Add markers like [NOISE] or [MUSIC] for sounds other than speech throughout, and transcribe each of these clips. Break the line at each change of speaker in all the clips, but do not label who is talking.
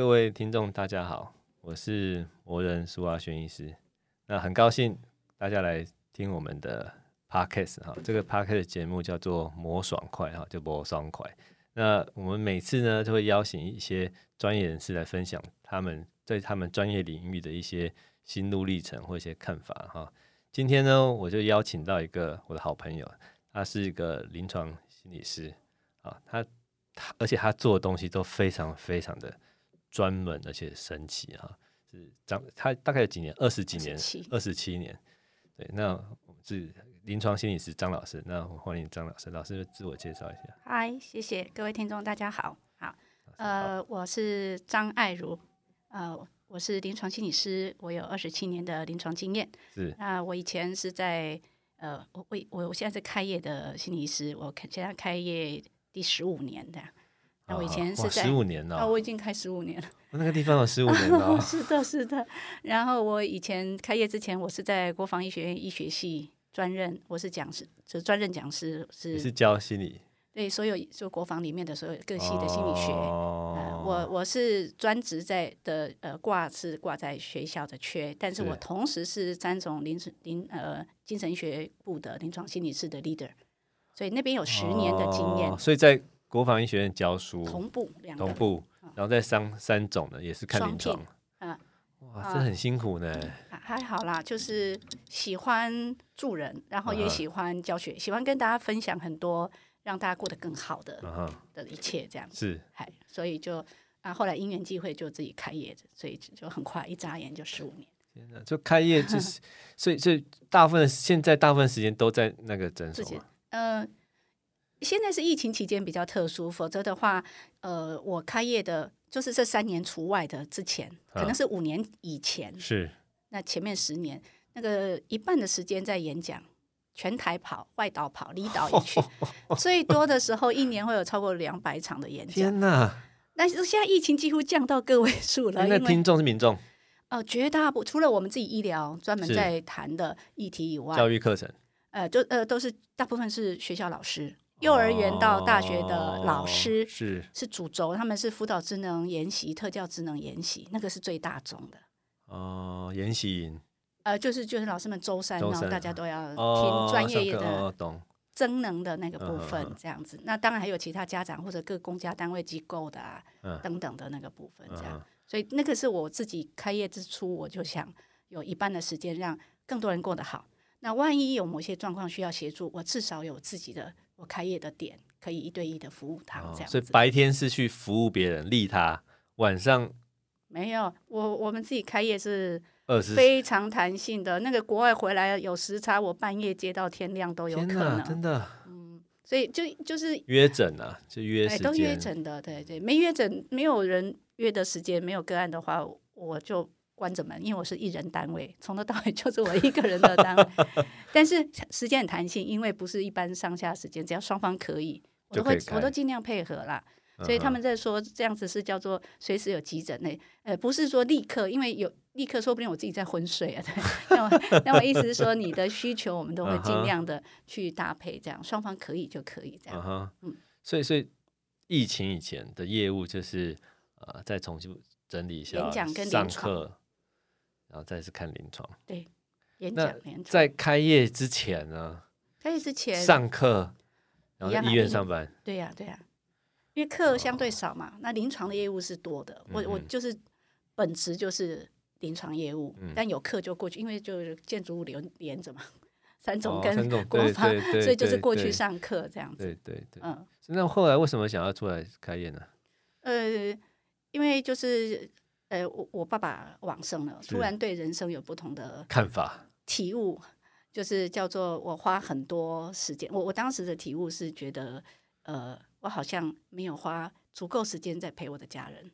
各位听众，大家好，我是魔人苏阿轩医师。那很高兴大家来听我们的 podcast 哈，这个 podcast 节目叫做“魔爽快”哈，就“魔爽快”。那我们每次呢，就会邀请一些专业人士来分享他们对他们专业领域的一些心路历程或一些看法哈。今天呢，我就邀请到一个我的好朋友，他是一个临床心理师啊，他他而且他做的东西都非常非常的专门，而且神奇哈。是张他大概有几年，二十几年，二十七年。对，那我们是临床心理师张老师，那我欢迎张老师，老师自我介绍一下。
嗨，谢谢各位听众，大家好，好，呃，我是张爱如，呃，我是临床心理师，我有二十七年的临床经验。
是，
那我以前是在呃，我我我现在是开业的心理师，我现在开业第十五年的。那我以前是在
十五年了，
啊，我已经开十五年了。
那个地方有十五年了。[LAUGHS]
是的，是的。然后我以前开业之前，我是在国防医学院医学系专任，我是讲师，就专任讲师是。
是教心理。
对，所有就国防里面的所有各系的心理学。
哦。
呃、我我是专职在的呃挂是挂在学校的缺，但是我同时是三种临临呃精神学部的临床心理师的 leader，所以那边有十年的经验。
哦、所以在。国防医学院教书，
同步两个。
同步，然后再三三种的也是看临床，
嗯，
哇，这很辛苦呢。
还好啦，就是喜欢助人，然后也喜欢教学，喜欢跟大家分享很多让大家过得更好的的一切，这样。
是，
所以就啊，后来因缘际会就自己开业，所以就很快一眨眼就十五年。
天哪，就开业就是，所以所以大部分现在大部分时间都在那个诊所，
嗯。现在是疫情期间比较特殊，否则的话，呃，我开业的就是这三年除外的之前，可能是五年以前，
是
那前面十年，那个一半的时间在演讲，全台跑、外岛跑、离岛也去，[LAUGHS] 最多的时候一年会有超过两百场的演讲。
天哪！
但是现在疫情几乎降到个位数了，
那听众是民众，
呃，绝大部除了我们自己医疗专门在谈的议题以外，
教育课程，
呃，就呃都是大部分是学校老师。幼儿园到大学的老师
是
是主轴，他们是辅导职能研习、特教职能研习，那个是最大宗的。
哦，研习营，
呃，就是就是老师们周三，然后大家都要听专业的增能的那个部分，这样子。那当然还有其他家长或者各公家单位机构的啊等等的那个部分，这样。所以那个是我自己开业之初，我就想有一半的时间让更多人过得好。那万一有某些状况需要协助，我至少有自己的。我开业的点可以一对一的服务他，这样、哦。
所以白天是去服务别人，利他；晚上
没有。我我们自己开业是非常弹性的。那个国外回来有时差，我半夜接到天亮都有可能。
真的。
嗯，所以就就是
约诊啊，就约。
都约诊的，对对，没约诊，没有人约的时间，没有个案的话，我就。关着门，因为我是一人单位，从头到尾就是我一个人的单位。[LAUGHS] 但是时间很弹性，因为不是一般上下时间，只要双方可以，我都会我都尽量配合啦。所以他们在说这样子是叫做随时有急诊呢，呃，不是说立刻，因为有立刻，说不定我自己在昏睡啊。那我 [LAUGHS] 那我意思是说，你的需求我们都会尽量的去搭配，这样双方可以就可以这样。
嗯，所以所以疫情以前的业务就是呃，再重新整理一下
演讲跟
上课。然后再是看临床，
对，演讲。
在开业之前呢？
开业之前
上课，然后医院上班。
对呀，对呀，因为课相对少嘛，那临床的业务是多的。我我就是本职就是临床业务，但有课就过去，因为就是建筑物连连着嘛，三种跟国防，所以就是过去上课这样子。
对对对，嗯。那后来为什么想要出来开业呢？
呃，因为就是。呃，我我爸爸往生了，突然对人生有不同的
看法、
体悟，就是叫做我花很多时间。我我当时的体悟是觉得，呃，我好像没有花足够时间在陪我的家人，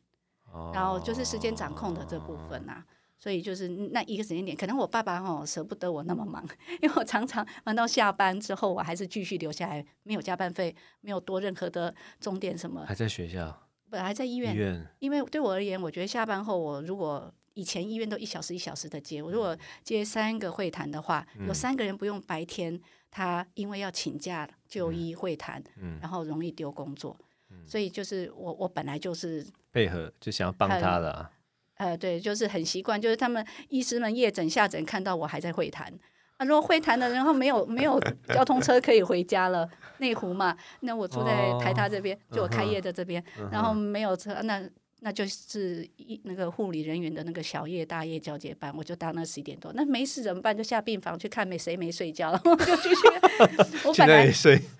哦、然后就是时间掌控的这部分呐、啊。所以就是那一个时间点，可能我爸爸哈舍不得我那么忙，因为我常常忙到下班之后，我还是继续留下来，没有加班费，没有多任何的重点什么，
还在学校。
本来在医院，医院，因为对我而言，我觉得下班后，我如果以前医院都一小时一小时的接，我如果接三个会谈的话，嗯、有三个人不用白天，他因为要请假就医会谈，嗯、然后容易丢工作。所以就是我我本来就是
配合，就想要帮他的、啊。
呃，对，就是很习惯，就是他们医师们夜诊下诊看到我还在会谈。啊，如果会谈的，然后没有没有交通车可以回家了，内湖嘛，那我住在台大这边，哦、就我开业的这边，嗯、然后没有车，那那就是一那个护理人员的那个小夜大夜交接班，我就当那十一点多，那没事怎么办？就下病房去看没谁没睡觉，[LAUGHS] 然后就继续。我本来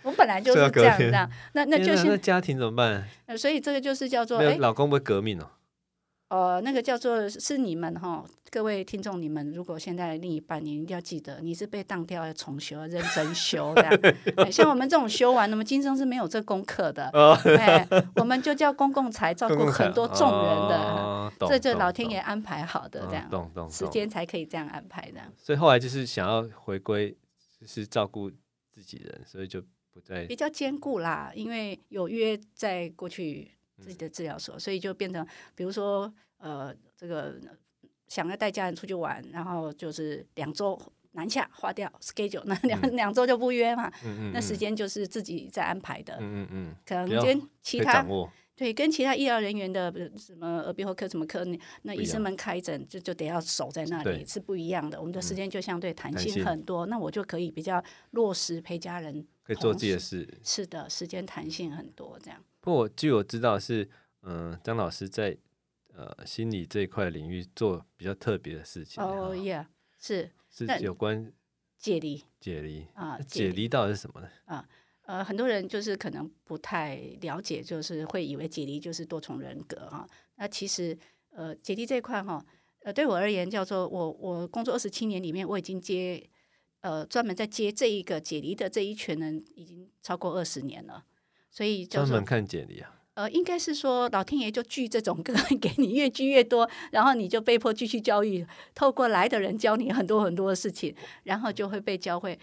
我本来就是这样这样，那那就是那
家庭怎么
办？所以这个就是叫做
哎，老公不会革命哦。
呃，那个叫做是你们哈，各位听众，你们如果现在另一半，你一定要记得，你是被当掉要重修，要认真修这样。像我们这种修完，那么今生是没有这功课的。哎，我们就叫公共财，照顾很多众人的，这就老天爷安排好的这样，
懂懂，
时间才可以这样安排的。
所以后来就是想要回归，就是照顾自己人，所以就不再
比较兼顾啦，因为有约在过去。自己的治疗所，所以就变成，比如说，呃，这个想要带家人出去玩，然后就是两周南下花掉 schedule，那两两周就不约嘛，嗯嗯嗯、那时间就是自己在安排的，嗯嗯嗯、可能跟其他对跟其他医疗人员的什么耳鼻喉科什么科，那医生们开诊就就得要守在那里是不一样的，我们的时间就相对弹性很多，嗯、那我就可以比较落实陪家人，
可以做自己的事，
是的，时间弹性很多这样。
不过，据我知道是，嗯、呃，张老师在呃心理这一块领域做比较特别的事情。
哦，yeah，是
是有关
解离，
解离啊，解离到底是什么呢？
啊，呃，很多人就是可能不太了解，就是会以为解离就是多重人格啊。那其实，呃，解离这一块哈，呃，对我而言叫做我我工作二十七年里面，我已经接呃专门在接这一个解离的这一群人，已经超过二十年了。所以专
门看简历啊，
呃，应该是说老天爷就聚这种个案给你，越聚越多，然后你就被迫继续教育，透过来的人教你很多很多的事情，然后就会被教会，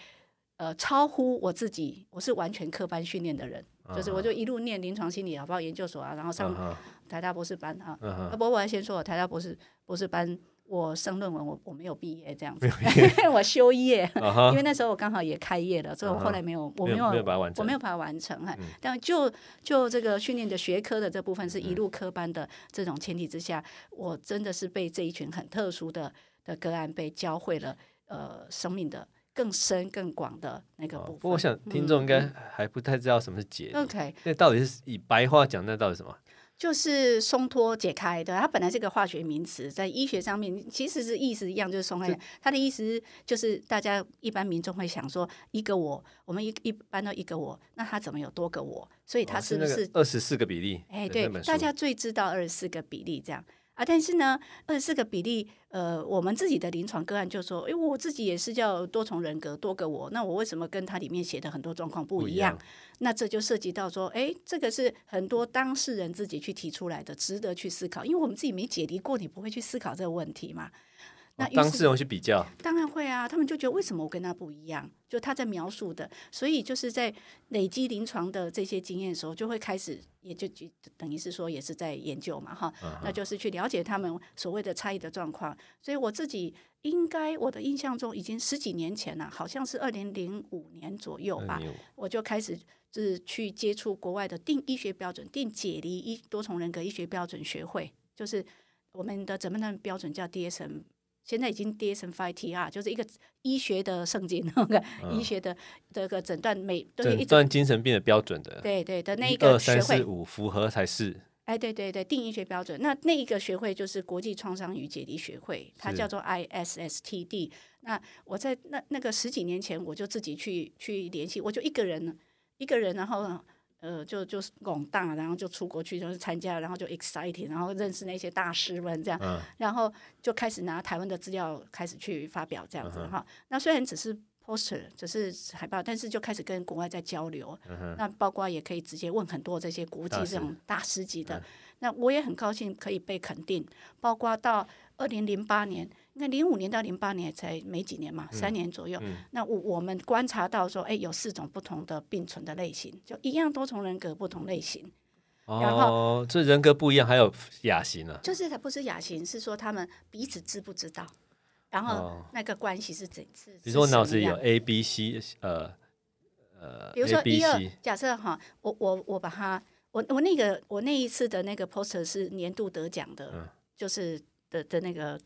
呃，超乎我自己，我是完全科班训练的人，啊、就是我就一路念临床心理啊，包括研究所啊，然后上台大博士班啊，啊，啊，不过我要先说，我台大博士博士班。我生论文，我我没有毕业这样子，[LAUGHS] 我休业，[LAUGHS] uh huh. 因为那时候我刚好也开业了，所以我后来没有，uh huh. 我没有，
没有把它完成，
我没有把它完成哈。嗯、但就就这个训练的学科的这部分是一路科班的这种前提之下，嗯、我真的是被这一群很特殊的的个案被教会了，呃，生命的更深更广的那个部分。不过
我想听众应该还不太知道什么是解离。
OK，
那到底是以白话讲，那到底什么？
就是松脱解开的，它本来是个化学名词，在医学上面其实是意思一样，就是松开。是它的意思就是大家一般民众会想说，一个我，我们一一般都一个我，那他怎么有多个我？所以它是不是
二十四个比例？
哎，对，大家最知道二十四个比例这样。啊，但是呢，二十四个比例，呃，我们自己的临床个案就说，哎，我自己也是叫多重人格，多个我，那我为什么跟他里面写的很多状况不一样？不一样。那这就涉及到说，哎，这个是很多当事人自己去提出来的，值得去思考，因为我们自己没解离过，你不会去思考这个问题嘛。那
当事人去比较，
当然会啊，他们就觉得为什么我跟他不一样？就他在描述的，所以就是在累积临床的这些经验的时候，就会开始，也就就等于是说也是在研究嘛，哈，那就是去了解他们所谓的差异的状况。所以我自己应该我的印象中已经十几年前了，好像是二零零五年左右吧，嗯、我就开始就是去接触国外的定医学标准，定解离医多重人格医学标准学会，就是我们的诊断标准叫 DSM。现在已经 DSM-5TR，就是一个医学的圣经，[LAUGHS] 那个医学的这个诊断每都有一诊断
精神病的标准的，
对对的那一个学会，二三四五
符合才是。
哎，对对对，定医学标准，那那一个学会就是国际创伤与解离学会，它叫做 ISSTD。那我在那那个十几年前，我就自己去去联系，我就一个人，一个人，然后。呃，就就是广大，然后就出国去，就是参加，然后就 exciting，然后认识那些大师们这样，嗯、然后就开始拿台湾的资料开始去发表这样子哈。嗯、那虽然只是 poster，只是海报，但是就开始跟国外在交流。那包括也可以直接问很多这些国际这种大师级的。嗯、那我也很高兴可以被肯定，包括到二零零八年。那零五年到零八年才没几年嘛，三年左右。嗯嗯、那我我们观察到说，哎，有四种不同的并存的类型，就一样多重人格不同类型。
哦，然后这人格不一样，还有亚型呢？
就是它不是亚型，是说他们彼此知不知道，然后那个关系是怎是？
比如说我脑子里有 A、B、C，呃呃，
比如说一二，假设哈，我我我把它。我我那个我那一次的那个 poster 是年度得奖的，
嗯、
就是的的那个。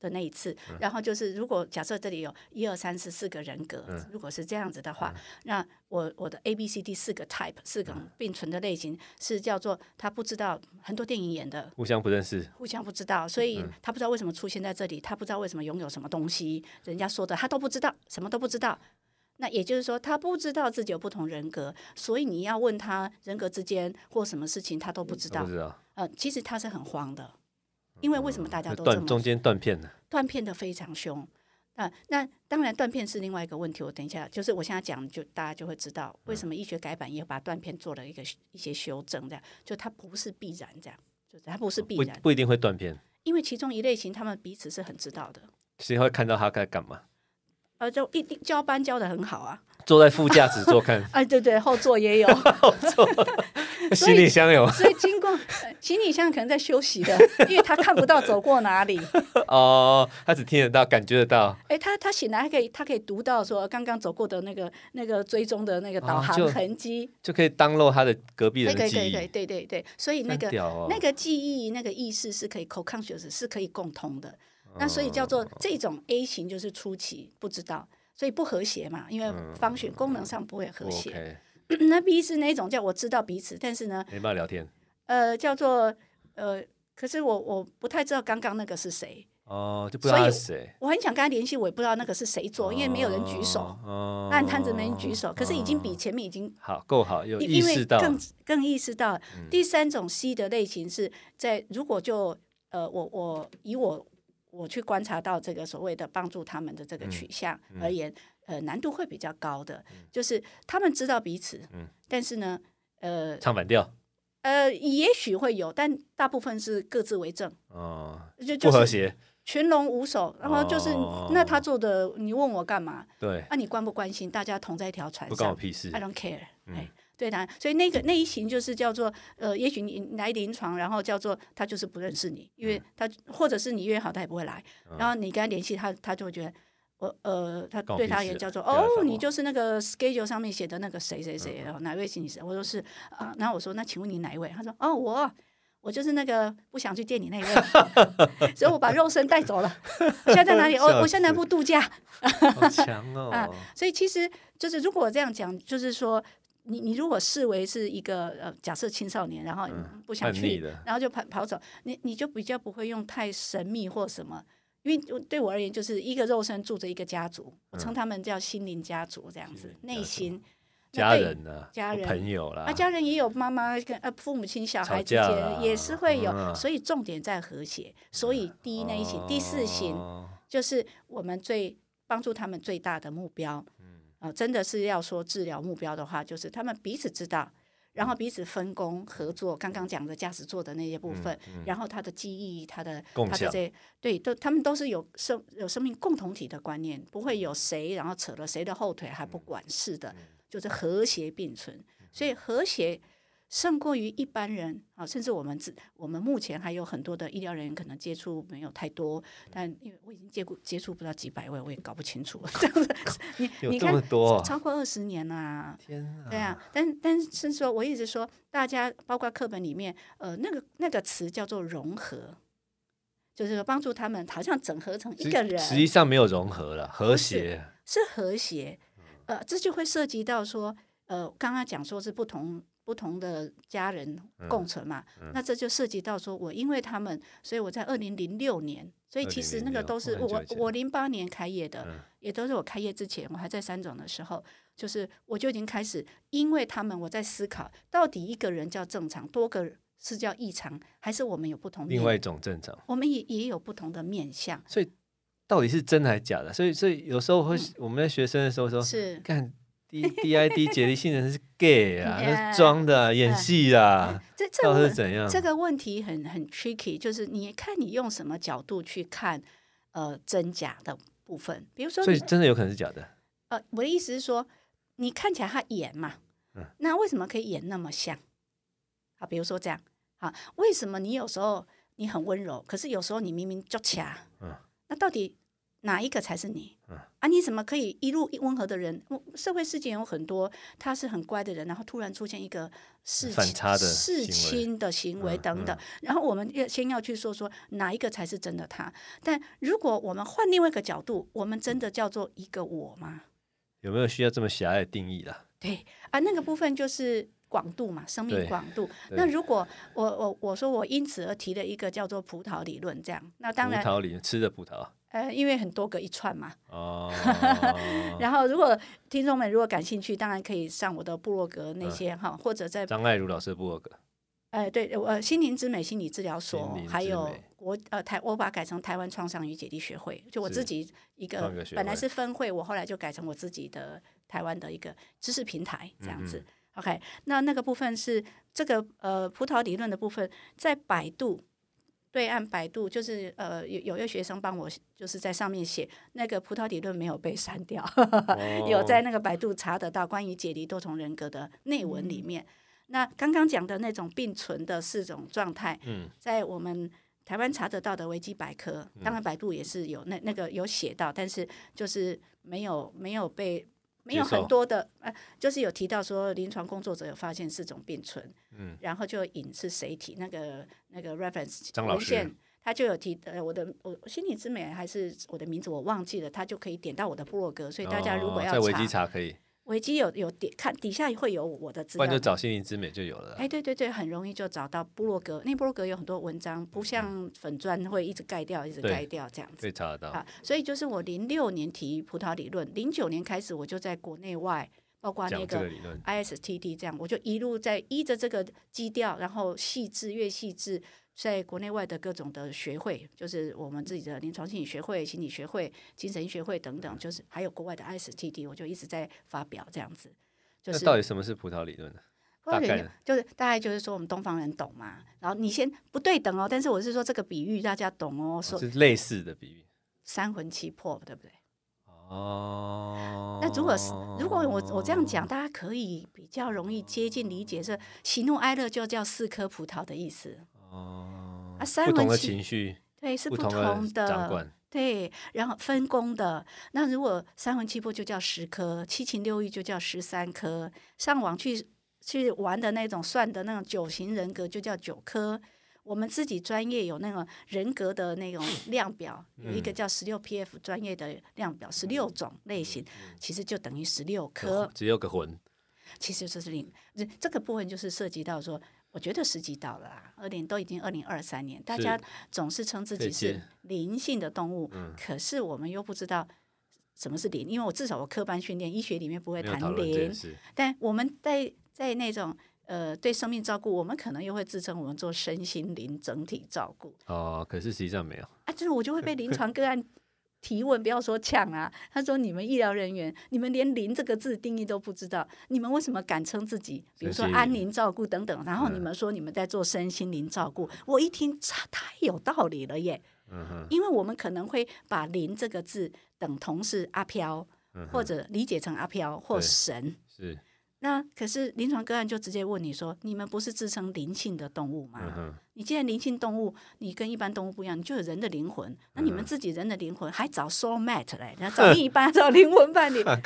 的那一次，然后就是，如果假设这里有一二三四四个人格，嗯、如果是这样子的话，嗯、那我我的 A B C D 四个 type 四个并存的类型是叫做他不知道很多电影演的
互相不认识，
互相不知道，所以他不知道为什么出现在这里，他不知道为什么拥有什么东西，人家说的他都不知道，什么都不知道。那也就是说，他不知道自己有不同人格，所以你要问他人格之间或什么事情，他都不知道。
不知道。
呃，其实他是很慌的。因为为什么大家都
断中间断片呢？
断片的非常凶啊！那当然断片是另外一个问题。我等一下，就是我现在讲，就大家就会知道为什么医学改版也把断片做了一个一些修正，这样就它不是必然，这样就是它不是必然，
不，不一定会断片。
因为其中一类型，他们彼此是很知道的，
谁会看到他该干嘛？
呃，就一定交班交的很好啊。
坐在副驾驶座看，[LAUGHS]
哎，对对，后座也有，[LAUGHS]
后座，[LAUGHS] 行李箱有，
所以经过行李箱可能在休息的，因为他看不到走过哪里。
哦，他只听得到，感觉得到。
哎，他他醒来还可以，他可以读到说刚刚走过的那个那个追踪的那个导航痕迹，
就可以 download 他的隔壁人的记忆。
对对对对对，所以那个那个记忆那个意识是可以 co-conscious 是可以共通的。那所以叫做这种 A 型就是初期不知道。所以不和谐嘛，因为方选功能上不会和谐。[CLEARS THROAT] 那 B 是那种叫我知道彼此，但是呢，
没办法聊天。
呃，叫做呃，可是我我不太知道刚刚那个是谁。
哦，就不知道是谁。
我很想跟他联系，我也不知道那个是谁做，哦、因为没有人举手。摊子没人举手，可是已经比前面已经
好够好，有意识到。
更更意识到。嗯、第三种 C 的类型是在如果就呃，我我以我。我去观察到这个所谓的帮助他们的这个取向而言，呃，难度会比较高的，嗯、就是他们知道彼此，嗯、但是呢，呃，
唱反调，
呃，也许会有，但大部分是各自为政，
哦，
就
不和谐，
群龙无首，然后就是、哦、那他做的，你问我干嘛？
对，
那、啊、你关不关心？大家同在一条船上，
不关我屁事
，I don't care，
嗯。
对的，所以那个那一型就是叫做呃，也许你来临床，然后叫做他就是不认识你，因为他或者是你约好他也不会来，然后你跟他联系他，他就会觉得我呃，他对他也叫做哦，你就是那个 schedule 上面写的那个谁谁谁，然后哪位心理师？我说是啊，然后我说那请问你哪一位？他说哦，我我就是那个不想去见你那一位，[LAUGHS] 所以我把肉身带走了，[LAUGHS] 现在在哪里？我我现在在南部度假，
好强 [LAUGHS] 哦啊！
所以其实就是如果我这样讲，就是说。你你如果视为是一个呃，假设青少年，然后不想去，嗯、然后就跑跑走，你你就比较不会用太神秘或什么，因为对我而言，就是一个肉身住着一个家族，嗯、我称他们叫心灵家族这样子，内心。
家人呢，
家人
朋友啦，
啊，家人也有妈妈跟呃父母亲小孩之间也是会有，嗯、所以重点在和谐，所以第一类型、哦、第四型就是我们最帮助他们最大的目标。啊、哦，真的是要说治疗目标的话，就是他们彼此知道，然后彼此分工合作。刚刚讲的驾驶座的那些部分，嗯嗯、然后他的记忆，他的他的这些，对，都他们都是有生有生命共同体的观念，不会有谁然后扯了谁的后腿还不管事的，就是和谐并存。所以和谐。胜过于一般人啊，甚至我们自我们目前还有很多的医疗人员可能接触没有太多，但因为我已经接过接触不到几百位，我也搞不清楚这样子。你你看，超过二十年啦，天啊！对啊，但但是说，我一直说，大家包括课本里面，呃，那个那个词叫做融合，就是说帮助他们好像整合成一个人，
实际上没有融合了，和谐
是，是和谐。呃，这就会涉及到说，呃，刚刚讲说是不同。不同的家人共存嘛，嗯嗯、那这就涉及到说，我因为他们，所以我在二零零六年，所以其实那个都是我我零八年开业的，嗯、也都是我开业之前，我还在三总的时候，就是我就已经开始，因为他们我在思考，到底一个人叫正常，多个是叫异常，还是我们有不同另
外一种正常，
我们也也有不同的面相，
所以到底是真的还是假的？所以所以有时候会、嗯、我们在学生的时候说
是
看。D D I D 解离性人是 gay 啊，[LAUGHS] 是装的演戏啊，
这这
是怎样？
这个问题很很 tricky，就是你看你用什么角度去看呃真假的部分，比如说，
所以真的有可能是假的。
呃，我的意思是说，你看起来他演嘛，嗯，那为什么可以演那么像？啊，比如说这样啊，为什么你有时候你很温柔，可是有时候你明明就掐，嗯，那到底哪一个才是你？
嗯、
啊，你怎么可以一路温和的人？社会事件有很多，他是很乖的人，然后突然出现一个事情
的
事情的行为等等，嗯嗯、然后我们要先要去说说哪一个才是真的他？但如果我们换另外一个角度，我们真的叫做一个我吗？
有没有需要这么狭隘的定义啦？
对啊，那个部分就是广度嘛，生命广度。那如果我我我说我因此而提了一个叫做葡萄理论，这样，那当然
葡萄理论吃的葡萄。
呃，因为很多个一串嘛。
哦。[LAUGHS]
然后，如果听众们如果感兴趣，当然可以上我的部落格那些哈，嗯、或者在
张爱如老师的部落格。
呃，对，我心灵之美心理治疗所，还有我呃台，我把它改成台湾创伤与解离学会，就我自己一个，本来是分会，我后来就改成我自己的台湾的一个知识平台这样子。OK，那那个部分是这个呃葡萄理论的部分，在百度。对岸百度就是呃有有一个学生帮我就是在上面写那个葡萄理论没有被删掉，[LAUGHS] 哦、有在那个百度查得到关于解离多重人格的内文里面。嗯、那刚刚讲的那种并存的四种状态，嗯、在我们台湾查得到的维基百科，当然百度也是有那那个有写到，但是就是没有没有被。没有很多的，呃，就是有提到说临床工作者有发现四种并存，嗯，然后就引是谁提那个那个 reference
张老师，
他就有提，呃，我的我心理之美还是我的名字我忘记了，他就可以点到我的部落格，所以大家如果要查，
哦，在维基查可以。
维基有有点看底下会有我的资料，
不然就找心灵之美就有了。
哎，对对对，很容易就找到部落格，那部落格有很多文章，不像粉砖会一直盖掉，一直盖掉这样子。
可以查得到。
好，所以就是我零六年提葡萄理论，零九年开始我就在国内外，包括那个 ISTD 这样，我就一路在依着这个基调，然后细致越细致。在国内外的各种的学会，就是我们自己的临床心理学会、心理学会、精神医学会等等，就是还有国外的 ISTD，我就一直在发表这样子。就是
到底什么是葡萄理论呢？大概
就是大概就是说我们东方人懂嘛。然后你先不对等哦，但是我是说这个比喻大家懂哦，说
是类似的比喻，
三魂七魄对不对？
哦。
那如果是如果我我这样讲，大家可以比较容易接近理解，是喜怒哀乐就叫四颗葡萄的意思。
哦，
啊，三魂
七魄
对是不同的，对，然后分工的。那如果三魂七魄就叫十颗，七情六欲就叫十三颗。上网去去玩的那种算的那种九型人格就叫九颗。我们自己专业有那种人格的那种 [SNIFFS] 量表，有一个叫十六 PF 专业的量表，十六种类型，其实就等于十六颗，
只有个魂。
其实这是另这个部分就是涉及到说。我觉得时机到了啦，二零都已经二零二三年，大家总是称自己是灵性的动物，嗯、可是我们又不知道什么是灵，因为我至少我科班训练医学里面不会谈灵，但我们在在那种呃对生命照顾，我们可能又会自称我们做身心灵整体照顾。
哦，可是实际上没有
啊，就是我就会被临床个案。提问不要说呛啊！他说：“你们医疗人员，你们连‘灵’这个字定义都不知道，你们为什么敢称自己？比如说安宁照顾等等，然后你们说你们在做身心灵照顾，我一听，太有道理了耶！因为我们可能会把‘灵’这个字等同是阿飘，或者理解成阿飘或神是。”那可是临床个案就直接问你说：“你们不是自称灵性的动物吗？嗯、你既然灵性动物，你跟一般动物不一样，你就有人的灵魂。那你们自己人的灵魂还找 soul mate 嘞？然后找另一半，找灵魂伴侣。[LAUGHS]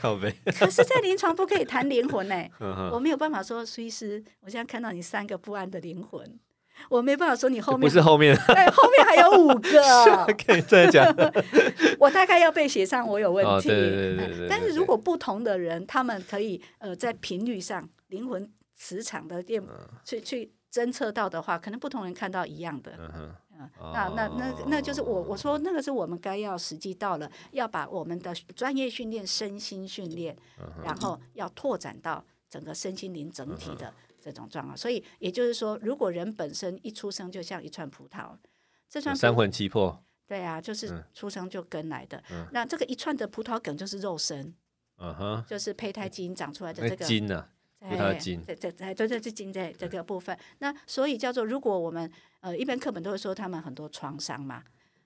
可是，在临床不可以谈灵魂嘞。嗯、哼我没有办法说，苏医师，我现在看到你三个不安的灵魂。我没办法说你后面
不是后面，[LAUGHS]
对，后面还有五个。[LAUGHS]
可以再讲。[LAUGHS]
我大概要被写上我有问题。
哦、对对对对对。
但是如果不同的人，他们可以呃在频率上灵魂磁场的电去去侦测到的话，可能不同人看到一样的。那那那那就是我我说那个是我们该要时机到了，要把我们的专业训练、身心训练，然后要拓展到整个身心灵整体的。这种状况，所以也就是说，如果人本身一出生就像一串葡萄，这串
三魂七魄，
对啊，就是出生就跟来的。嗯、那这个一串的葡萄梗就是肉身，嗯哼，就是胚胎基因长出来的这个
筋呢，葡萄筋，
对对对，对对这筋在这个部分。嗯、那所以叫做，如果我们呃一般课本都会说他们很多创伤嘛，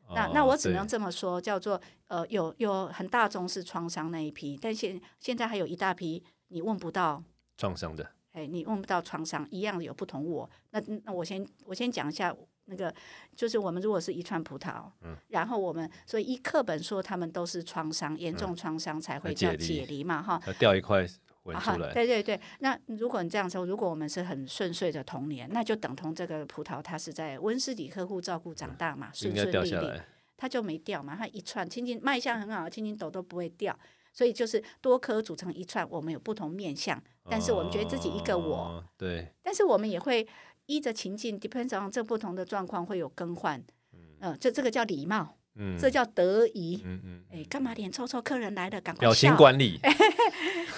哦、那那我只能这么说，叫做呃有有很大宗是创伤那一批，但现现在还有一大批你问不到
创伤的。
哎，你问不到创伤，一样有不同我。那那我先我先讲一下那个就是我们如果是一串葡萄，
嗯，
然后我们所以一课本说他们都是创伤，严重创伤才会叫解离嘛，哈，
掉一块纹出来，
对对对。那如果你这样说，如果我们是很顺遂的童年，那就等同这个葡萄它是在温室里呵护照顾长大嘛，顺顺利利，它就没掉嘛，它一串，轻轻卖相很好，轻轻抖都不会掉。所以就是多颗组成一串，我们有不同面相，但是我们觉得自己一个我，
哦、对。
但是我们也会依着情境，depends on 这不同的状况会有更换，嗯，呃、这这个叫礼貌，嗯，这叫得宜，嗯嗯，哎，干嘛脸臭臭？客人来了，赶快笑。
表情管理。[LAUGHS]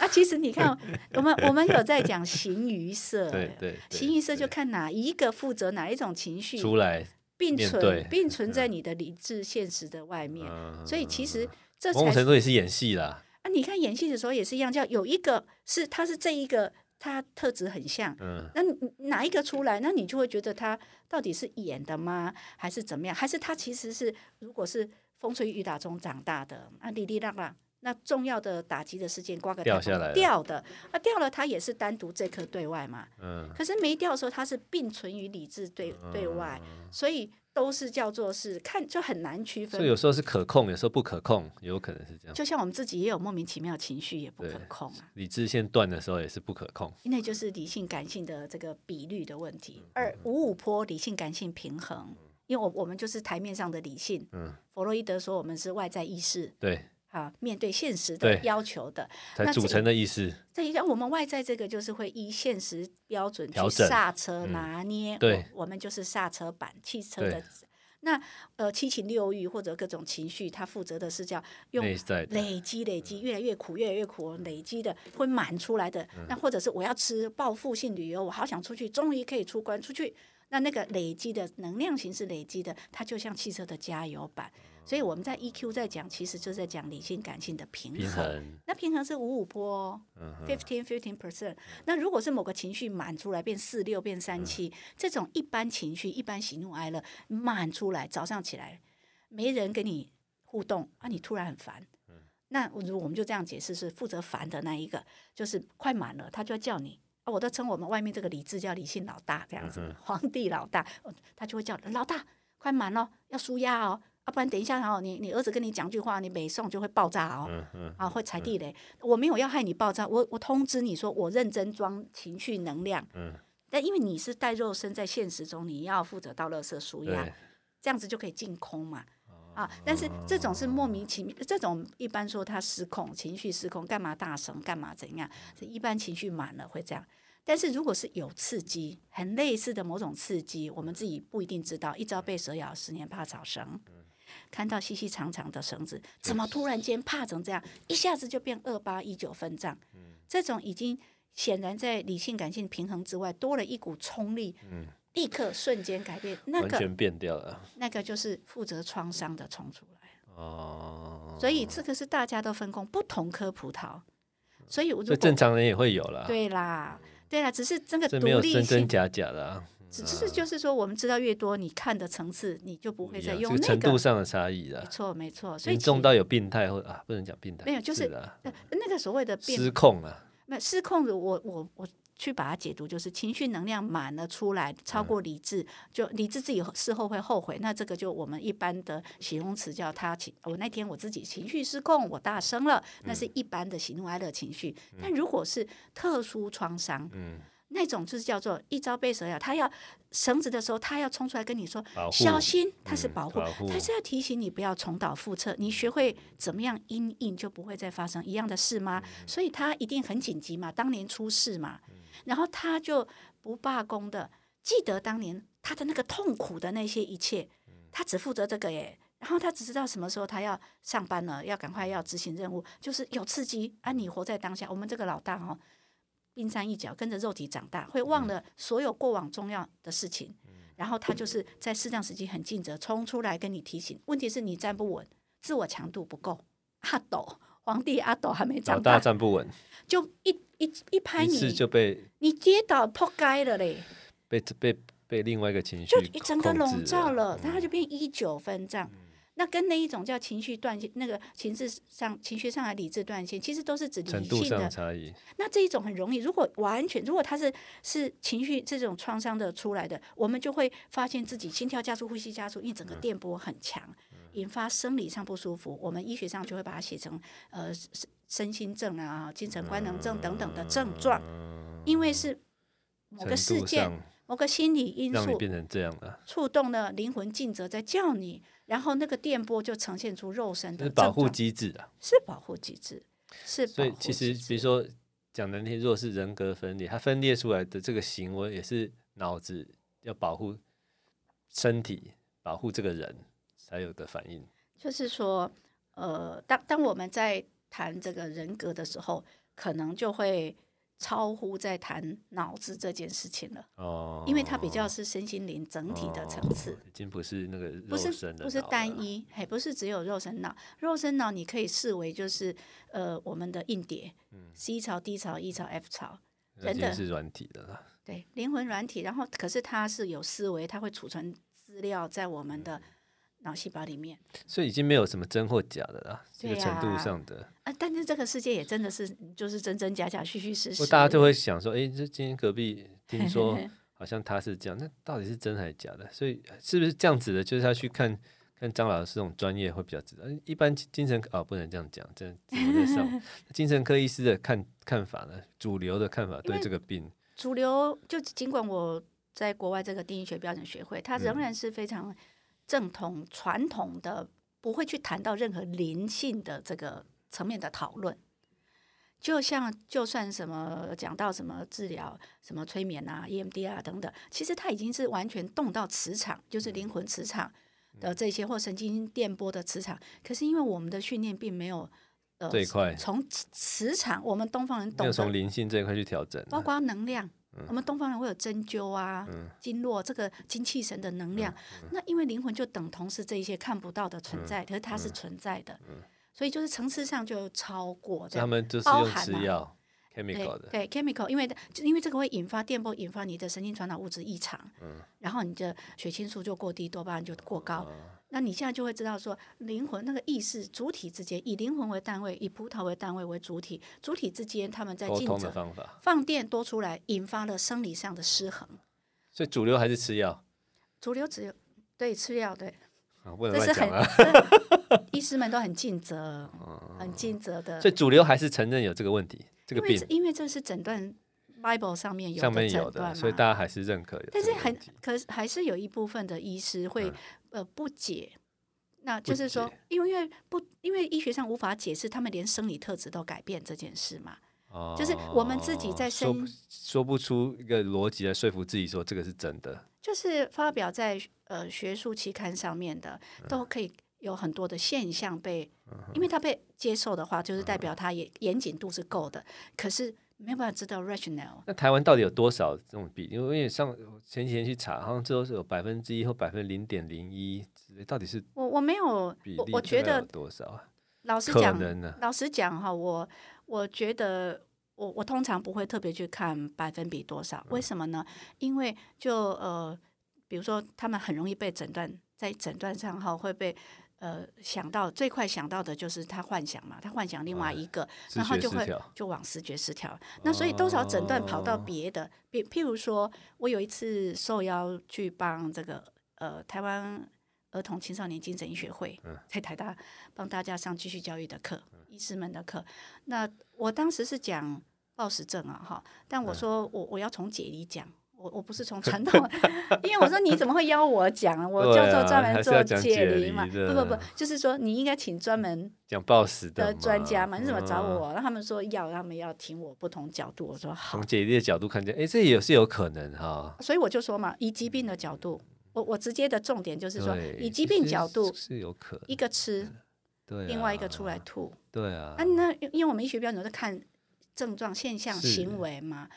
啊，其实你看，我们我们有在讲形于色，[LAUGHS]
对对，
形于色就看哪一个负责哪一种情绪
出来
并存并存在你的理智现实的外面，
嗯、
所以其实这
某种程度也是演戏啦。
啊，你看演戏的时候也是一样，叫有一个是他是这一个，他特质很像，嗯，那哪一个出来，那你就会觉得他到底是演的吗？还是怎么样？还是他其实是如果是风吹雨打中长大的啊，哩哩啦啦，那重要的打击的事件挂个
掉下来
掉的啊，掉了，他也是单独这颗对外嘛，嗯，可是没掉的时候，他是并存于理智对对外，所以。都是叫做是看就很难区分，
所以有时候是可控，有时候不可控，有可能是这样。
就像我们自己也有莫名其妙的情绪，也不可控啊。
理智线断的时候也是不可控，
那就是理性感性的这个比率的问题。二五五坡理性感性平衡，因为我我们就是台面上的理性。嗯，弗洛伊德说我们是外在意识。
对。
啊，面对现实的要求的，
才组成的意思。
这一个我们外在这个就是会依现实标准去刹车拿捏。
嗯、对，
我们就是刹车板，汽车的。那呃，七情六欲或者各种情绪，它负责的是叫用累积、累积，越来越苦，越来越苦，累积的会满出来的。嗯、那或者是我要吃报复性旅游，我好想出去，终于可以出关出去。那那个累积的能量形式累积的，它就像汽车的加油版。所以我们在 EQ 在讲，其实就是在讲理性感性的平衡。平衡那平衡是五五波，fifteen fifteen percent。那如果是某个情绪满出来，变四六变三七，这种一般情绪，一般喜怒哀乐满出来，早上起来没人跟你互动啊，你突然很烦。那如果我们就这样解释，是负责烦的那一个，就是快满了，他就要叫你啊，我都称我们外面这个理智叫理性老大这样子，皇帝老大，他就会叫老大快满了，要舒压哦。要、啊、不然等一下哈，你你儿子跟你讲句话，你没送就会爆炸哦，嗯嗯、啊会踩地雷。嗯、我没有要害你爆炸，我我通知你说我认真装情绪能量。嗯、但因为你是带肉身在现实中，你要负责到垃圾输压，这样子就可以净空嘛。啊，但是这种是莫名其妙，这种一般说他失控，情绪失控，干嘛大声，干嘛怎样？是一般情绪满了会这样。但是如果是有刺激，很类似的某种刺激，我们自己不一定知道。一朝被蛇咬，十年怕草绳。看到细细长长的绳子，怎么突然间怕成这样？一下子就变二八一九分账。嗯、这种已经显然在理性感性平衡之外，多了一股冲力，嗯、立刻瞬间改变，那个
完全变掉了。
那个就是负责创伤的冲出来。哦，所以这个是大家都分工不同颗葡萄，所以我就
正常人也会有了。
对啦，对啦，只是这个独立性，
真真假假的啊。
只是就是说，我们知道越多，你看的层次，你就不会再用那个
程度上的差异了。
没错，没错。所以
重到有病态或啊，不能讲病态。
没有，就是那个所谓的
失控啊。
那失控的，我我我去把它解读，就是情绪能量满了出来，超过理智，就理智自己事后会后悔。那这个就我们一般的形容词叫他情。我那天我自己情绪失控，我大声了，那是一般的喜怒哀乐情绪。但如果是特殊创伤，嗯。那种就是叫做一朝被蛇咬，他要绳子的时候，他要冲出来跟你说小心，他是保护，他、嗯、是要提醒你不要重蹈覆辙。你学会怎么样因应，就不会再发生一样的事吗？嗯、所以他一定很紧急嘛，当年出事嘛，嗯、然后他就不罢工的，记得当年他的那个痛苦的那些一切，他只负责这个耶，然后他只知道什么时候他要上班了，要赶快要执行任务，就是有刺激啊，你活在当下。我们这个老大哦。冰山一角，跟着肉体长大，会忘了所有过往重要的事情。嗯、然后他就是在适当时机很尽责，冲出来跟你提醒。问题是你站不稳，自我强度不够。阿斗，皇帝阿斗还没长大，
老大站不稳，
就一一一拍你，
一就被
你跌倒扑街了嘞。
被被被另外一个情绪
就一整个笼罩了，然后就变一九分账。嗯那跟那一种叫情绪断线，那个情绪上情绪上的理智断线，其实都是指理性的
差异。
那这一种很容易，如果完全如果他是是情绪这种创伤的出来的，我们就会发现自己心跳加速、呼吸加速，因为整个电波很强，嗯、引发生理上不舒服。我们医学上就会把它写成呃身心症啊、精神官能症等等的症状，嗯、因为是某个事件。某个心理因素变成这样的，触动了灵魂尽责在叫你，然后那个电波就呈现出肉身的是保护机制啊，是保护机制，是。所以其实比如说讲的那些，如果是人格分裂，它分裂出来的这个行为也是脑子要保护身体、保护这个人才有的反应。就是说，呃，当当我们在谈这个人格的时候，可能就会。超乎在谈脑子这件事情了，哦，因为它比较是身心灵整体的层次，哦，已经不是那个肉身的，不是不是单一，还不是只有肉身脑，肉身脑你可以视为就是呃我们的硬碟，嗯，C 槽 D 槽 E 槽 F 槽，人的是软体的啦，对，灵魂软体，然后可是它是有思维，它会储存资料在我们的。嗯脑细胞里面，所以已经没有什么真或假的了，这个程度上的啊。但是这个世界也真的是就是真真假假、虚虚实实。大家就会想说，哎，这今天隔壁听说 [LAUGHS] 好像他是这样，那到底是真还是假的？所以是不是这样子的？就是要去看看张老师这种专业会比较值得。一般精神哦，不能这样讲，这在上 [LAUGHS] 精神科医师的看看法呢？主流的看法对这个病，主流就尽管我在国外这个定义学标准学会，它仍然是非常。正统传统的不会去谈到任何灵性的这个层面的讨论，就像就算什么讲到什么治疗、什么催眠啊、EMDR 啊等等，其实它已经是完全动到磁场，就是灵魂磁场的这些或神经电波的磁场。可是因为我们的训练并没有呃这一块从磁场，我们东方人懂得从灵性这一块去调整，包括能量。我们东方人会有针灸啊、嗯、经络，这个精气神的能量。那因为灵魂就等同是这一些看不到的存在，嗯、可是它是存在的，嗯、所以就是层次上就超过。他们就是用吃药，chemical 的。对，对，chemical，因为因为这个会引发电波，引发你的神经传导物质异常，嗯、然后你的血清素就过低，多巴胺就过高。嗯那你现在就会知道说，灵魂那个意识主体之间，以灵魂为单位，以葡萄为单位为主体，主体之间他们在竞争，放电多出来，引发了生理上的失衡。所以主流还是吃药。主流只有对吃药对。啊，不能乱讲啊。医师们都很尽责，[LAUGHS] 很尽责的。所以主流还是承认有这个问题，这个病。因为，因为这是诊断。Bible 上面有上面有的，所以大家还是认可。但是很可是还是有一部分的医师会、嗯、呃不解，那就是说，因为因为不因为医学上无法解释他们连生理特质都改变这件事嘛。哦，就是我们自己在说说不出一个逻辑来说服自己说这个是真的。就是发表在呃学术期刊上面的，都可以有很多的现象被，嗯、因为他被接受的话，就是代表他也严谨度是够的。可是。没有办法知道 rationale。那台湾到底有多少这种比例？因为上前几天去查，好像最后是有百分之一或百分之零点零一，到底是我我没有比例，我觉得多少啊？老实讲，老实讲哈，我我觉得我我通常不会特别去看百分比多少，为什么呢？因为就呃，比如说他们很容易被诊断，在诊断上哈会被。呃，想到最快想到的就是他幻想嘛，他幻想另外一个，啊、然后就会就往视觉失调。那所以多少诊断跑到别的，比、哦、譬如说，我有一次受邀去帮这个呃台湾儿童青少年精神医学会，嗯、在台大帮大家上继续教育的课，嗯、医师们的课。那我当时是讲暴食症啊，哈，但我说我我要从解离讲。我我不是从 [LAUGHS] 传统，因为我说你怎么会邀我讲？我叫做专门做解离嘛，不不不，就是说你应该请专门讲暴食的专家嘛。你怎么找我？让他们说要，他们要听我不同角度。我说好。从解离的角度看见，哎，这也是有可能哈。所以我就说嘛，以疾病的角度，我我直接的重点就是说，以疾病角度是有可能一个吃，对，另外一个出来吐，对啊。啊，那因为我们医学标准是看。症状、现象、行为嘛，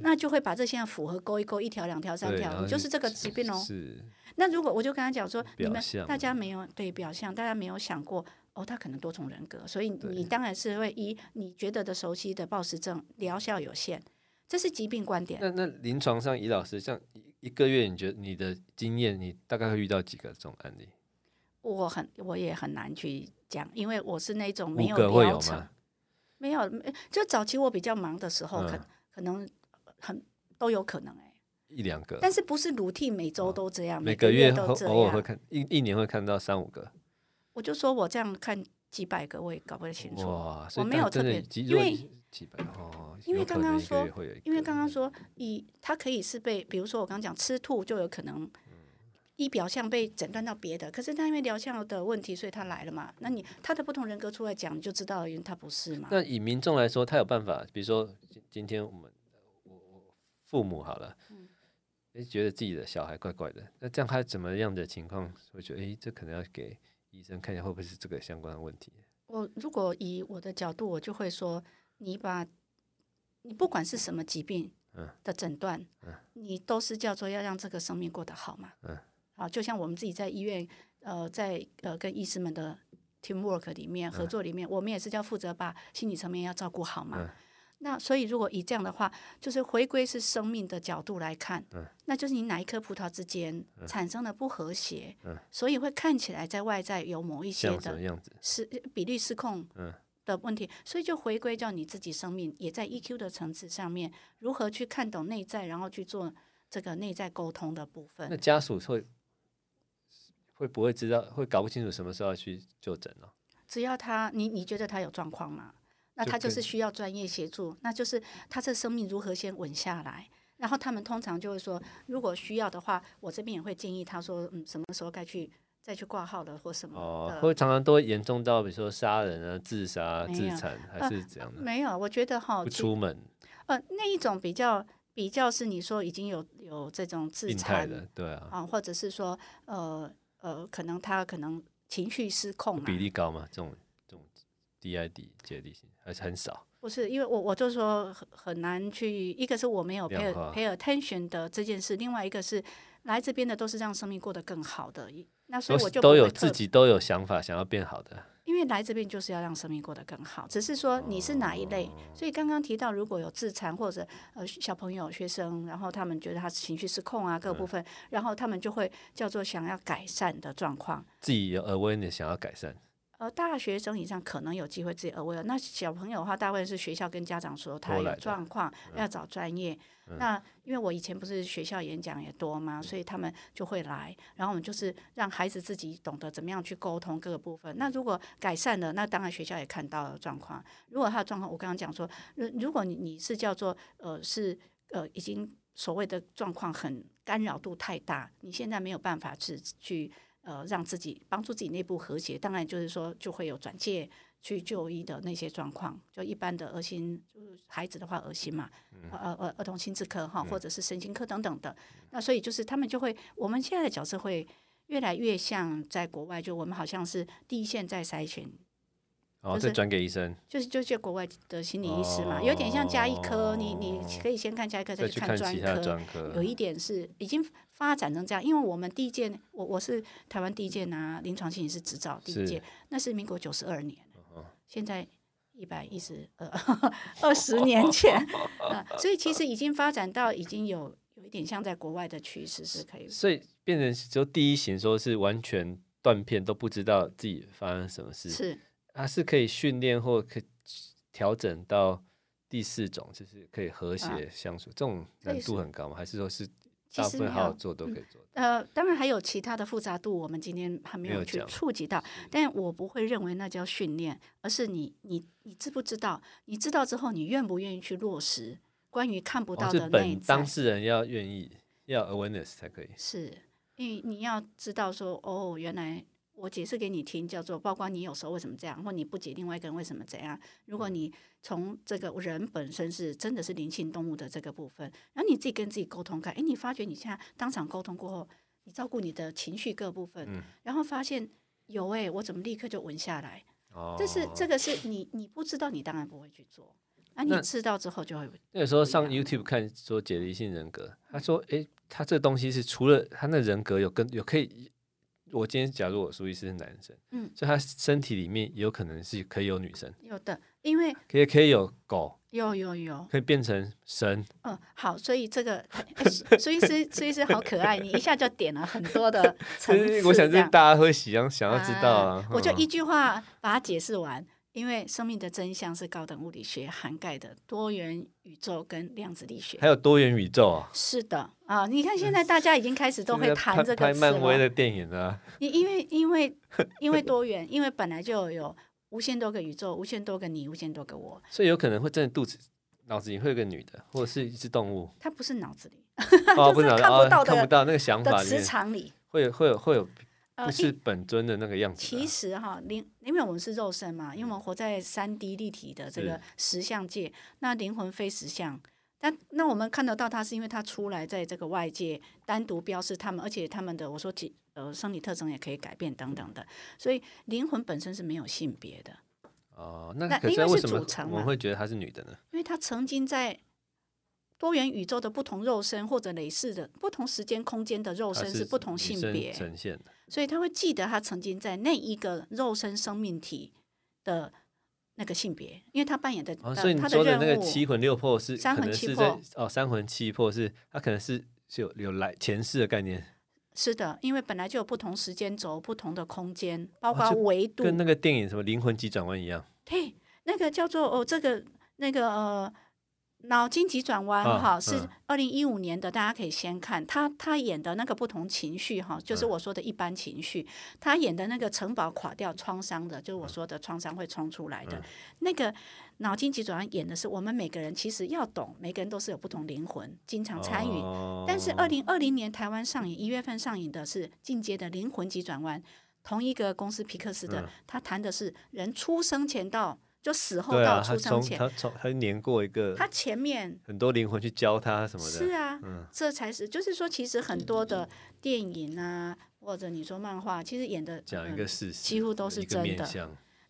那就会把这些符合勾一勾，一条、两条、三条，你就是这个疾病哦。是。那如果我就跟他讲说，你们大家没有对表象，大家没有想过哦，他可能多重人格，所以你当然是会以你觉得的熟悉的暴食症疗效有限，这是疾病观点。那那临床上，尹老师像一个月，你觉得你的经验，你大概会遇到几个这种案例？我很我也很难去讲，因为我是那种没有疗程，没有，就早期我比较忙的时候，可、嗯、可能很都有可能哎、
欸，一两个，
但是不是 routine 每周都这样，哦、
每个月
都这样，
偶尔会看一一年会看到三五个，
我就说我这样看几百个我也搞不太清楚，
哇，
我没有特别，因为
几百哦，
因为刚刚说，因为刚刚说以他可以是被，比如说我刚刚讲吃兔就有可能。一表象被诊断到别的，可是他因为疗效的问题，所以他来了嘛？那你他的不同人格出来讲，你就知道，因为他不是嘛？
那以民众来说，他有办法，比如说今天我们我我父母好了，嗯，诶，觉得自己的小孩怪怪的，那这样他怎么样的情况会觉得，诶，这可能要给医生看一下，会不会是这个相关的问题？
我如果以我的角度，我就会说，你把你不管是什么疾病，嗯，的诊断，嗯，你都是叫做要让这个生命过得好嘛，嗯。啊，就像我们自己在医院，呃，在呃跟医师们的 teamwork 里面合作里面，嗯、我们也是要负责把心理层面要照顾好嘛。嗯、那所以如果以这样的话，就是回归是生命的角度来看，嗯、那就是你哪一颗葡萄之间产生了不和谐，嗯、所以会看起来在外在有某一些的失比例失控的问题，所以就回归到你自己生命也在 EQ 的层次上面，如何去看懂内在，然后去做这个内在沟通的部分。
那家属会。会不会知道？会搞不清楚什么时候要去就诊呢？
只要他，你你觉得他有状况吗？那他就是需要专业协助，那就是他这生命如何先稳下来。然后他们通常就会说，如果需要的话，我这边也会建议他说，嗯，什么时候该去再去挂号了或什么。
哦，会常常都严重到，比如说杀人啊、自杀、自残，还是怎样的？
没有，我觉得哈，
不出门。
呃，那一种比较比较是你说已经有有这种自残
的，对啊，
啊，或者是说呃。呃，可能他可能情绪失控，
比例高吗？这种这种 DID 解离性还是很少。
不是，因为我我就说很很难去，一个是我没有 pay pay attention 的这件事，另外一个是来这边的都是让生命过得更好的，那所以我就
都有自己都有想法，想要变好的。
来这边就是要让生命过得更好，只是说你是哪一类。所以刚刚提到，如果有自残或者呃小朋友、学生，然后他们觉得他情绪失控啊，各部分，然后他们就会叫做想要改善的状况。
自己有 awareness 想要改善。
呃，大学生以上可能有机会自己 aware。那小朋友的话，大部分是学校跟家长说他有状况，要找专业。嗯、那因为我以前不是学校演讲也多嘛，所以他们就会来，然后我们就是让孩子自己懂得怎么样去沟通各个部分。那如果改善了，那当然学校也看到了状况。如果他的状况，我刚刚讲说，如果你你是叫做呃是呃已经所谓的状况很干扰度太大，你现在没有办法去去呃让自己帮助自己内部和谐，当然就是说就会有转介。去就医的那些状况，就一般的儿心，就是孩子的话，儿心嘛，呃呃儿童心智科哈，或者是神经科等等的。那所以就是他们就会，我们现在的角色会越来越像在国外，就我们好像是第一线在筛选，
哦，再转给医生，
就是就就国外的心理医师嘛，有点像加医科，你你可以先看加医科，再去看专科。有一点是已经发展成这样，因为我们第一届，我我是台湾第一届拿临床心理师执照第一届，那是民国九十二年。现在一百一十二二十年前 [LAUGHS] 啊，所以其实已经发展到已经有有一点像在国外的趋势是可以，
所以变成就第一型，说是完全断片都不知道自己发生什么事，
是
它是可以训练或可调整到第四种，就是可以和谐相处，啊、这种难度很高吗？还是说是？大部分好好做都可以做，
嗯。呃，当然还有其他的复杂度，我们今天还没有去触及到。但我不会认为那叫训练，而是你你你知不知道？你知道之后，你愿不愿意去落实？关于看不到的内在，
当事人要愿意，要 awareness 才可以。
是，因为你要知道说，哦，原来。我解释给你听，叫做包括你有时候为什么这样，或你不解另外一个人为什么怎样。如果你从这个人本身是真的是灵性动物的这个部分，然后你自己跟自己沟通看，诶，你发觉你现在当场沟通过后，你照顾你的情绪各部分，嗯、然后发现有诶，我怎么立刻就稳下来？哦，这是这个是你你不知道，你当然不会去做。那你知道之后就会。
那有时候上 YouTube 看说解离性人格，他说，诶，他这东西是除了他那人格有跟有可以。我今天假如我苏医师是男生，嗯，所以他身体里面有可能是可以有女生，
有的，因为
可以可以有狗，
有有有，
可以变成神。
嗯，好，所以这个，欸、所以是所以是好可爱，你一下就点了很多的 [LAUGHS] 层次。
我想是大家会想想要知道啊，
啊。我就一句话把它解释完。因为生命的真相是高等物理学涵盖的多元宇宙跟量子力学，
还有多元宇宙啊。
是的啊，你看现在大家已经开始都会谈这个词了。
拍漫威的电影啊，[LAUGHS]
因因为因为 [LAUGHS] 因为多元，因为本来就有无限多个宇宙，无限多个你，无限多个我，
所以有可能会真的肚子脑子里会有个女的，或者是一只动物。
它不是脑子里，
哦，[LAUGHS] 不是
看不到的，
看不到那个想法
磁场里
会有会有会有。不是本尊的那个样子，啊。
其实哈，灵，因为我们是肉身嘛，因为我们活在三 D 立体的这个实相界，那灵魂非实相。但那我们看得到它，是因为它出来在这个外界单独标示他们，而且他们的我说体呃生理特征也可以改变等等的，所以灵魂本身是没有性别的。
哦，那可是为什么我们会觉得她是女的呢？
因为她曾经在。多元宇宙的不同肉身，或者类似的不同时间空间的肉身是不同性别
呈现的，
所以他会记得他曾经在那一个肉身生命体的那个性别，因为他扮演的。
哦，所以你说的那个七魂六魄是
三魂七魄
哦，三魂七魄是他可能是是有有来前世的概念。
是的，因为本来就有不同时间轴、不同的空间，包括维度，
跟那个电影什么灵魂急转弯一样。
对，那个叫做哦，这个那个呃。脑筋急转弯哈，是二零一五年的，大家可以先看他他演的那个不同情绪哈，就是我说的一般情绪。他演的那个城堡垮掉创伤的，就是我说的创伤会冲出来的。那个脑筋急转弯演的是我们每个人其实要懂，每个人都是有不同灵魂，经常参与。但是二零二零年台湾上映一月份上映的是进阶的灵魂急转弯，同一个公司皮克斯的，他谈的是人出生前到。就死后到出生前，
他从他年过一个，
他前面
很多灵魂去教他什么的，
是啊，嗯，这才是，就是说，其实很多的电影啊，或者你说漫画，其实演的
讲一个事实，
几乎都是真的。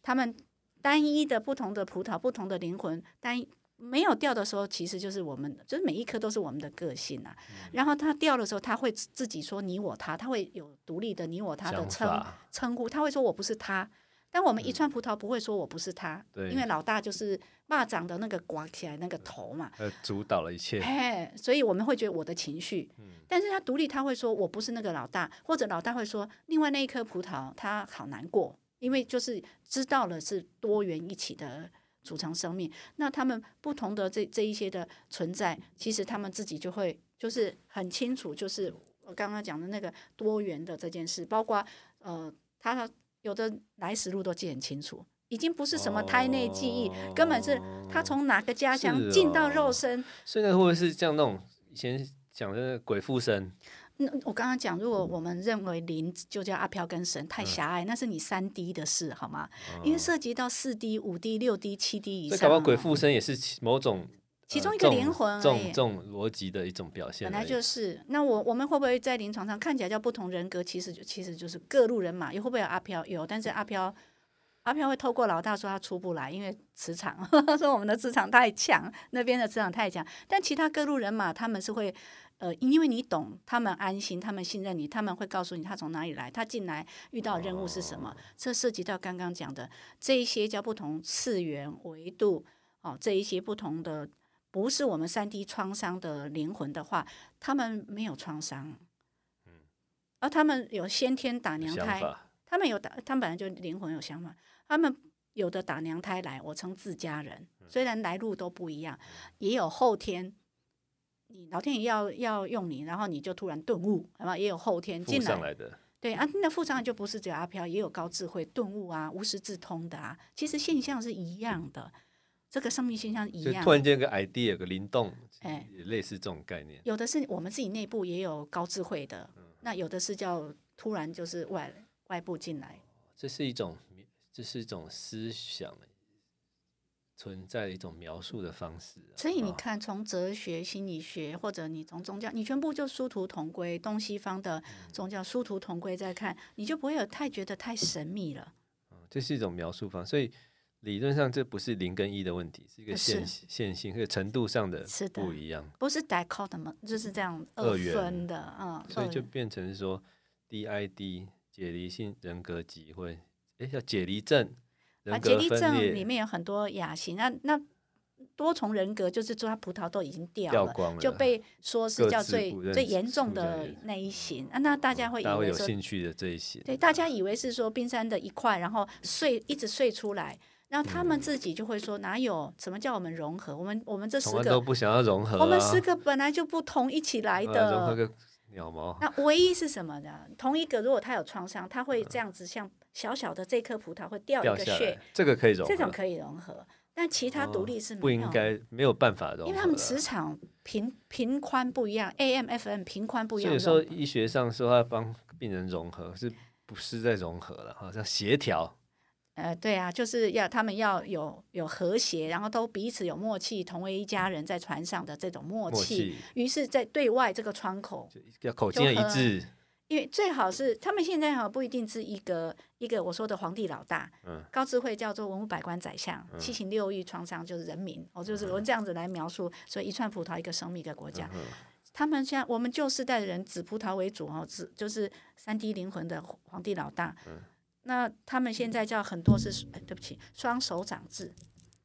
他们单一的不同的葡萄，不同的灵魂，单一没有掉的时候，其实就是我们，就是每一颗都是我们的个性啊。然后他掉的时候，他会自己说你我他，他会有独立的你我他的称称呼，他会说我不是他。但我们一串葡萄不会说我不是他，
嗯、
因为老大就是蚂蚱的那个刮起来那个头嘛，
呃，主导了一切。
嘿，所以我们会觉得我的情绪，
嗯、
但是他独立，他会说我不是那个老大，或者老大会说另外那一颗葡萄他好难过，因为就是知道了是多元一起的组成生命，那他们不同的这这一些的存在，其实他们自己就会就是很清楚，就是我刚刚讲的那个多元的这件事，包括呃他。有的来时路都记很清楚，已经不是什么胎内记忆，哦、根本是他从哪个家乡进到肉身。哦、
所以那会不会是像那种以前讲的鬼附身？
那我刚刚讲，如果我们认为灵就叫阿飘跟神太狭隘，嗯、那是你三 D 的事好吗？嗯、因为涉及到四 D、五 D、六 D、七 D 以上。
所以搞到鬼附身也是某种。
其中一个灵魂，
这种这种逻辑的一种表现。
本来就是，那我我们会不会在临床上看起来叫不同人格？其实就其实就是各路人马。又会不会有阿飘？有，但是阿飘阿飘会透过老大说他出不来，因为磁场，[LAUGHS] 说我们的磁场太强，那边的磁场太强。但其他各路人马他们是会，呃，因为你懂，他们安心，他们信任你，他们会告诉你他从哪里来，他进来遇到任务是什么。哦、这涉及到刚刚讲的这一些叫不同次元维度哦，这一些不同的。不是我们三 D 创伤的灵魂的话，他们没有创伤，嗯，而他们有先天打娘胎，他们有打，他们本来就灵魂有想法，他们有的打娘胎来，我称自家人，虽然来路都不一样，也有后天，你老天爷要要用你，然后你就突然顿悟，好吧？也有后天进来，对啊，那附上来就不是只有阿飘，也有高智慧顿悟啊，无师自通的啊，其实现象是一样的。这个生命现象一样，
突然间个 idea 有个灵动，哎，也类似这种概念。
有的是我们自己内部也有高智慧的，嗯、那有的是叫突然就是外外部进来。
这是一种，这是一种思想存在的一种描述的方式、啊。
所以你看，从哲学、心理学，或者你从宗教，你全部就殊途同归，东西方的宗教殊途同归，在看你就不会有太觉得太神秘了。
嗯、这是一种描述方，所以。理论上这不是零跟一的问题，是一个线线性，和程度上的不一样。
不是 dichotomous 就是这样二分的，嗯，
所以就变成说 DID 解离性人格疾会，哎，叫解离症。啊，
解离症里面有很多亚型，那那多重人格，就是说他葡萄都已经掉了，
掉光了，
就被说是叫最最严重的那一型啊。那大家
会会有兴趣的这一型，
对，大家以为是说冰山的一块，然后碎一直碎出来。然后他们自己就会说：“哪有什么叫我们融合？我们我们这十个
都不想要融合，
我们十个本来就不同一起来 [LAUGHS] 的。
融合个鸟毛。
那唯一是什么呢？同一个，如果他有创伤，他会这样子，像小小的这颗葡萄会掉一个屑，
这个可以融合，
这种可以融合。但其他独立是
不应该没有办法融合，
因为他们磁场频频宽不一样，AM、FM 频宽不一样。
所以说医学上说要帮病人融合，是不是在融合了？好像协调。”
呃，对啊，就是要他们要有有和谐，然后都彼此有默契，同为一家人，在船上的这种默契。默契。于是，在对外这个窗口
要口径一致，
因为最好是他们现在哈不一定是一个一个我说的皇帝老大，嗯，高智慧叫做文武百官宰相，嗯、七情六欲创伤就是人民，我、嗯、就是我这样子来描述，所以一串葡萄一个生命一个国家，嗯、他们现在我们旧时代的人紫葡萄为主哦，紫就是三 D 灵魂的皇帝老大，嗯。那他们现在叫很多是，哎，对不起，双手掌制，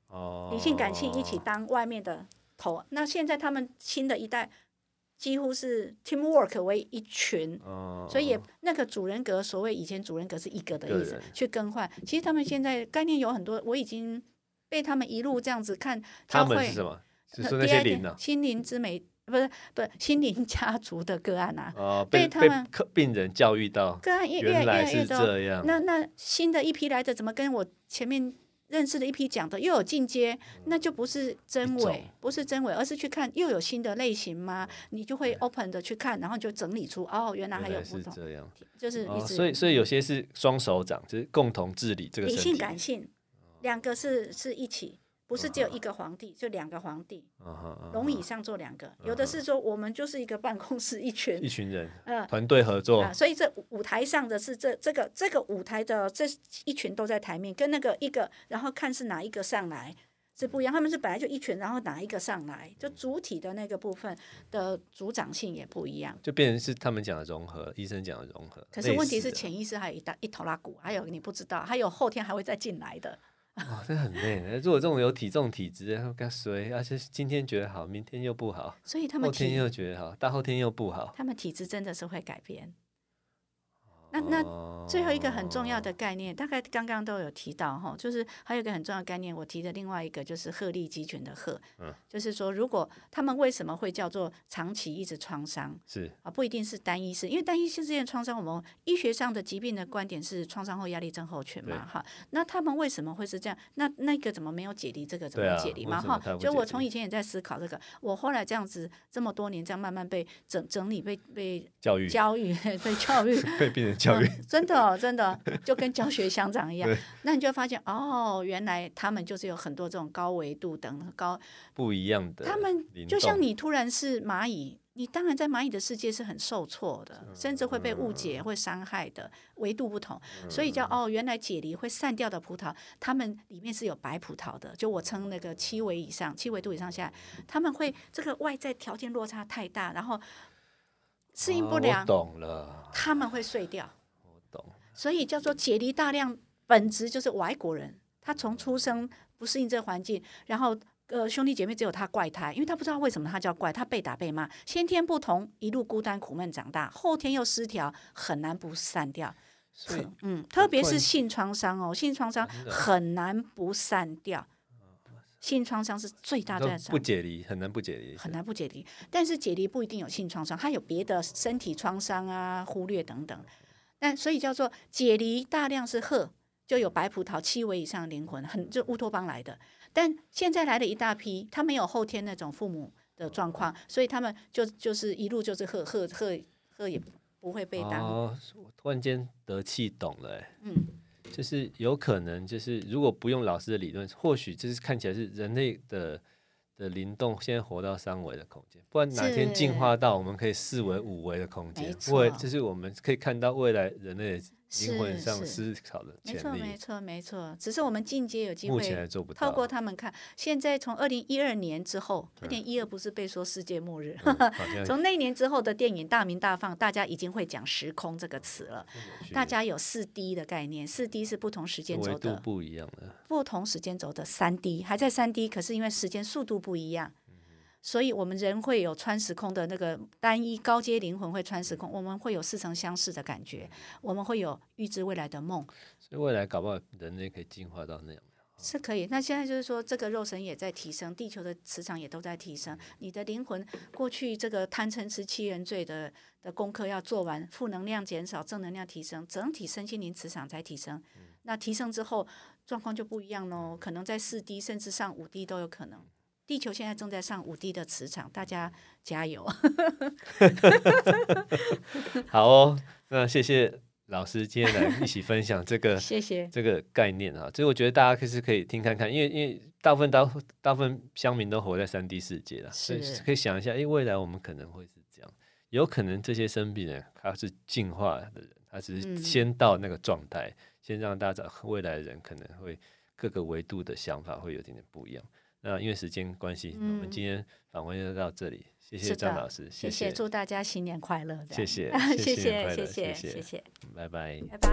哦，理性感性一起当外面的头。那现在他们新的一代几乎是 teamwork 为一群，哦，所以也那个主人格，所谓以前主人格是一个的意思，去更换。其实他们现在概念有很多，我已经被他们一路这样子看，
他们是什么？是说那些灵呢？
心灵之美。不是，不是心灵家族的个案啊，
哦、被，他们病人教育到个案越越来越多。
那那新的一批来的怎么跟我前面认识的一批讲的又有进阶？嗯、那就不是真伪，不是真伪，而是去看又有新的类型吗？你就会 open 的去看，然后就整理出哦，原来还有不同，是这样，就是、哦、
所以所以有些是双手掌，就是共同治理这个
理性感性，两个是是一起。不是只有一个皇帝，就两个皇帝，龙椅上坐两个。有的是说我们就是一个办公室，一群
一群人，呃，团队合作。
所以这舞台上的是这这个这个舞台的这一群都在台面，跟那个一个，然后看是哪一个上来是不一样。他们是本来就一群，然后哪一个上来，就主体的那个部分的组长性也不一样，
就变成是他们讲的融合，医生讲的融合。
可是问题是潜意识还有一大一头拉骨，还有你不知道，还有后天还会再进来的。
哦，这很累。如果这种有体重体质，然后跟谁，而且今天觉得好，明天又不好，
所以他们
后天又觉得好，大后天又不好。
他们体质真的是会改变。那那最后一个很重要的概念，大概刚刚都有提到哈，就是还有一个很重要的概念，我提的另外一个就是鹤立鸡群的鹤，嗯，就是说如果他们为什么会叫做长期一直创伤，是啊，不一定是单一式，因为单一性这件创伤，我们医学上的疾病的观点是创伤后压力症候群嘛，哈，那他们为什么会是这样？那那个怎么没有解离？这个怎么解离嘛？哈，就我从以前也在思考这个，我后来这样子这么多年这样慢慢被整整理被被教育教育 [LAUGHS] 被教育 [LAUGHS]
被病人。教育、
嗯、真的、哦、真的就跟教学相长一样，那你就发现哦，原来他们就是有很多这种高维度等高
不一样的。
他们就像你突然是蚂蚁，你当然在蚂蚁的世界是很受挫的，嗯、甚至会被误解、会伤害的维度不同，嗯、所以叫哦，原来解离会散掉的葡萄，他们里面是有白葡萄的。就我称那个七维以上、七维度以上下来，他们会这个外在条件落差太大，然后。适应不良，
哦、懂了，
他们会碎掉。
我懂，
所以叫做解离大量，本质就是外国人，他从出生不适应这个环境，然后呃兄弟姐妹只有他怪胎，因为他不知道为什么他叫怪，他被打被骂，先天不同，一路孤单苦闷长大，后天又失调，很难不散掉。所以嗯，特别是性创伤哦，性创伤很难不散掉。性创伤是最大的，
不解离很难不解离，
很难不解离。但是解离不一定有性创伤，它有别的身体创伤啊、忽略等等。但所以叫做解离大量是鹤，就有白葡萄七维以上的灵魂，很就乌托邦来的。但现在来了一大批，他没有后天那种父母的状况，所以他们就就是一路就是鹤鹤鹤鹤也不会被当。
哦，突然间得气懂了，嗯。就是有可能，就是如果不用老师的理论，或许就是看起来是人类的的灵动，现在活到三维的空间，不然哪天进化到我们可以四维、五维的空间，未就是我们可以看到未来人类灵魂上思考的。
没错，没错，没错。只是我们进阶有
机会。
透过他们看，现在从二零一二年之后，二零一二不是被说世界末日？[LAUGHS] 从那年之后的电影大鸣大放，大家已经会讲时空这个词了。大家有四 D 的概念，四 D 是不同时间轴的，
不一样的，
不同时间轴的三 D 还在三 D，可是因为时间速度不一样。所以，我们人会有穿时空的那个单一高阶灵魂会穿时空，我们会有似曾相识的感觉，我们会有预知未来的梦。
所以未来搞不好人类可以进化到那样。
是可以。那现在就是说，这个肉身也在提升，地球的磁场也都在提升。你的灵魂过去这个贪嗔痴七原罪的的功课要做完，负能量减少，正能量提升，整体身心灵磁场才提升。那提升之后，状况就不一样喽，可能在四 D 甚至上五 D 都有可能。地球现在正在上五 D 的磁场，大家加油！[LAUGHS]
好哦，那谢谢老师今天来一起分享这个，[LAUGHS]
谢谢
这个概念啊。所以我觉得大家可是可以听看看，因为因为大部分大大部分乡民都活在三 D 世界了，所以可以想一下，因为未来我们可能会是这样，有可能这些生病人他是进化的人，他只是先到那个状态，嗯、先让大家未来的人可能会各个维度的想法会有点点不一样。那因为时间关系，嗯、我们今天访问就到这里。谢谢张老师，谢谢，
祝大家新年快乐！
谢谢，
谢谢，谢谢，谢谢，
拜拜，
拜拜。